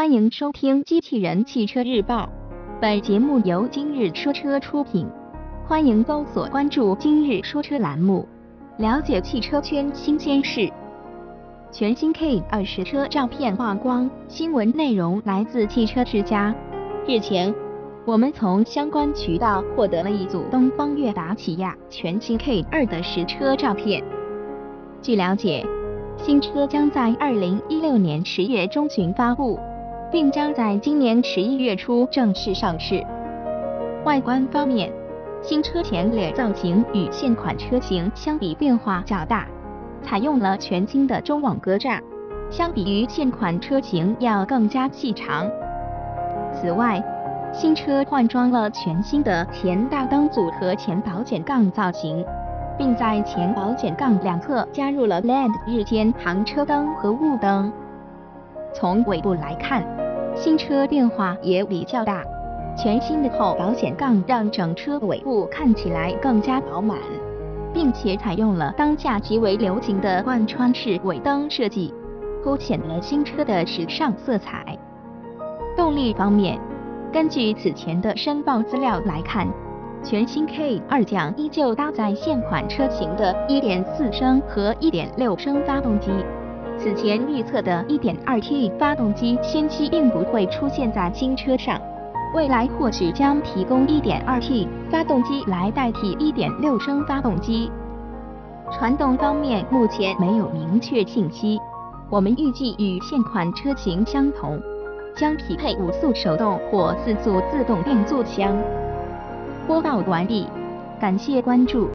欢迎收听《机器人汽车日报》，本节目由今日说车出品。欢迎搜索关注“今日说车”栏目，了解汽车圈新鲜事。全新 K 二实车照片曝光，新闻内容来自汽车之家。日前，我们从相关渠道获得了一组东方悦达起亚全新 K 二的实车照片。据了解，新车将在二零一六年十月中旬发布，并将在今年十一月初正式上市。外观方面，新车前脸造型与现款车型相比变化较大。采用了全新的中网格栅，相比于现款车型要更加细长。此外，新车换装了全新的前大灯组和前保险杠造型，并在前保险杠两侧加入了 LED 日间行车灯和雾灯。从尾部来看，新车变化也比较大，全新的后保险杠让整车尾部看起来更加饱满。并且采用了当下极为流行的贯穿式尾灯设计，凸显了新车的时尚色彩。动力方面，根据此前的申报资料来看，全新 K 二将依旧搭载现款车型的1.4升和1.6升发动机。此前预测的 1.2T 发动机先期并不会出现在新车上。未来或许将提供 1.2T 发动机来代替1.6升发动机。传动方面目前没有明确信息，我们预计与现款车型相同，将匹配五速手动或四速自动变速箱。播报完毕，感谢关注。